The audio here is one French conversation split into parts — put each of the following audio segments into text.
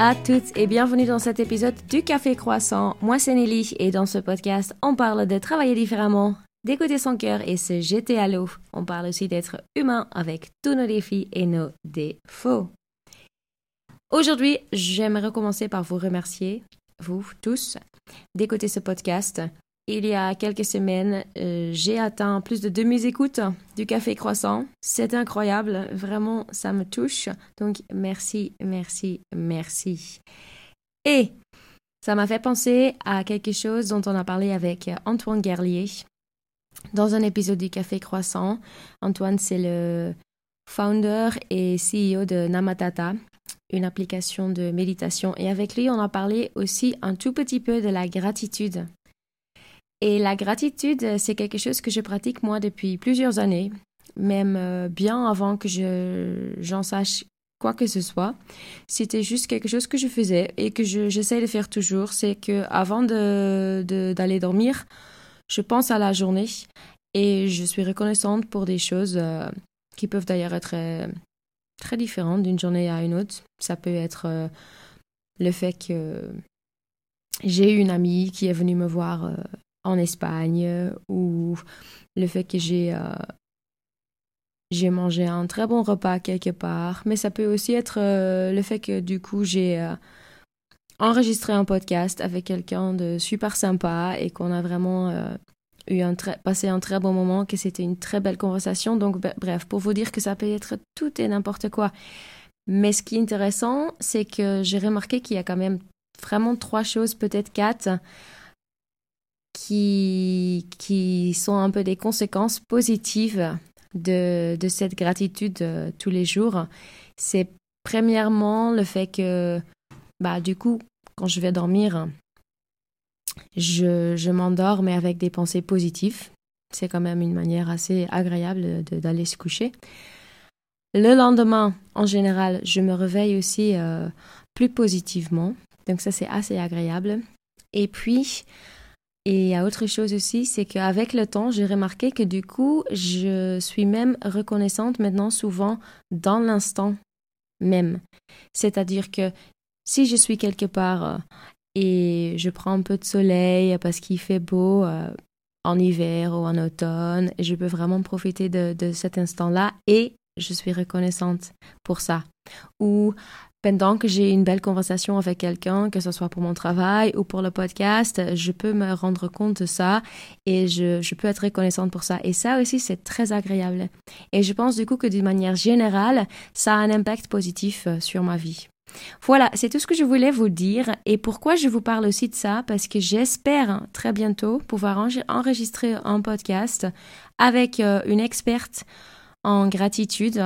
à toutes et bienvenue dans cet épisode du Café Croissant. Moi c'est Nelly et dans ce podcast on parle de travailler différemment, d'écouter son cœur et se jeter à l'eau. On parle aussi d'être humain avec tous nos défis et nos défauts. Aujourd'hui j'aimerais commencer par vous remercier, vous tous, d'écouter ce podcast il y a quelques semaines, euh, j'ai atteint plus de 2000 écoutes du Café Croissant. C'est incroyable, vraiment, ça me touche. Donc, merci, merci, merci. Et ça m'a fait penser à quelque chose dont on a parlé avec Antoine Guerlier dans un épisode du Café Croissant. Antoine, c'est le founder et CEO de Namatata, une application de méditation. Et avec lui, on a parlé aussi un tout petit peu de la gratitude. Et la gratitude, euh, c'est quelque chose que je pratique moi depuis plusieurs années, même euh, bien avant que je, j'en sache quoi que ce soit. C'était juste quelque chose que je faisais et que je, j'essaie de faire toujours. C'est que avant de, d'aller dormir, je pense à la journée et je suis reconnaissante pour des choses euh, qui peuvent d'ailleurs être très, différentes d'une journée à une autre. Ça peut être le fait que j'ai une amie qui est venue me voir en Espagne ou le fait que j'ai euh, j'ai mangé un très bon repas quelque part, mais ça peut aussi être euh, le fait que du coup j'ai euh, enregistré un podcast avec quelqu'un de super sympa et qu'on a vraiment eu un passé un très bon moment, que c'était une très belle conversation. Donc bref, pour vous dire que ça peut être tout et n'importe quoi. Mais ce qui est intéressant, c'est que j'ai remarqué qu'il y a quand même vraiment trois choses, peut-être quatre, qui, qui sont un peu des conséquences positives de, de cette gratitude euh, tous les jours. C'est premièrement le fait que, bah, du coup, quand je vais dormir, je, je m'endors, mais avec des pensées positives. C'est quand même une manière assez agréable d'aller se coucher. Le lendemain, en général, je me réveille aussi euh, plus positivement. Donc ça, c'est assez agréable. Et puis, et il y a autre chose aussi, c'est qu'avec le temps, j'ai remarqué que du coup, je suis même reconnaissante maintenant souvent dans l'instant même. C'est-à-dire que si je suis quelque part euh, et je prends un peu de soleil parce qu'il fait beau euh, en hiver ou en automne, je peux vraiment profiter de, de cet instant-là et je suis reconnaissante pour ça. Ou pendant que j'ai une belle conversation avec quelqu'un, que ce soit pour mon travail ou pour le podcast, je peux me rendre compte de ça et je, peux être reconnaissante pour ça. Et ça aussi, c'est très agréable. Et je pense du coup que d'une manière générale, ça a un impact positif euh, sur ma vie. Voilà, c'est tout ce que je voulais vous dire. Et pourquoi je vous parle aussi de ça Parce que j'espère très bientôt pouvoir enregistrer un podcast avec euh, une experte en gratitude.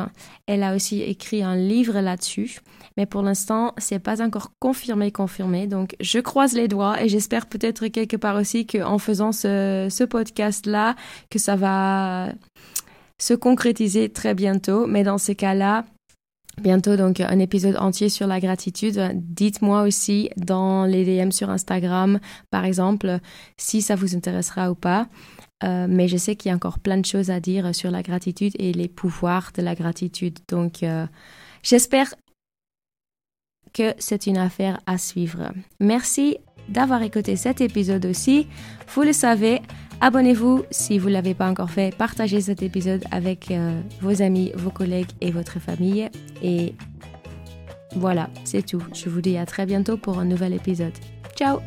Elle a aussi écrit un livre là-dessus, mais pour l'instant, c'est pas encore confirmé, confirmé. Donc, je croise les doigts et j'espère peut-être quelque part aussi qu'en faisant ce, ce podcast-là, que ça va se concrétiser très bientôt. Mais dans ce cas-là, bientôt donc un épisode entier sur la gratitude. Dites-moi aussi dans les DM sur Instagram, par exemple, si ça vous intéressera ou pas. Euh, mais je sais qu'il y a encore plein de choses à dire sur la gratitude et les pouvoirs de la gratitude. Donc, euh, j'espère que c'est une affaire à suivre. Merci d'avoir écouté cet épisode aussi. Vous le savez, abonnez-vous si vous ne l'avez pas encore fait. Partagez cet épisode avec euh, vos amis, vos collègues et votre famille. Et voilà, c'est tout. Je vous dis à très bientôt pour un nouvel épisode. Ciao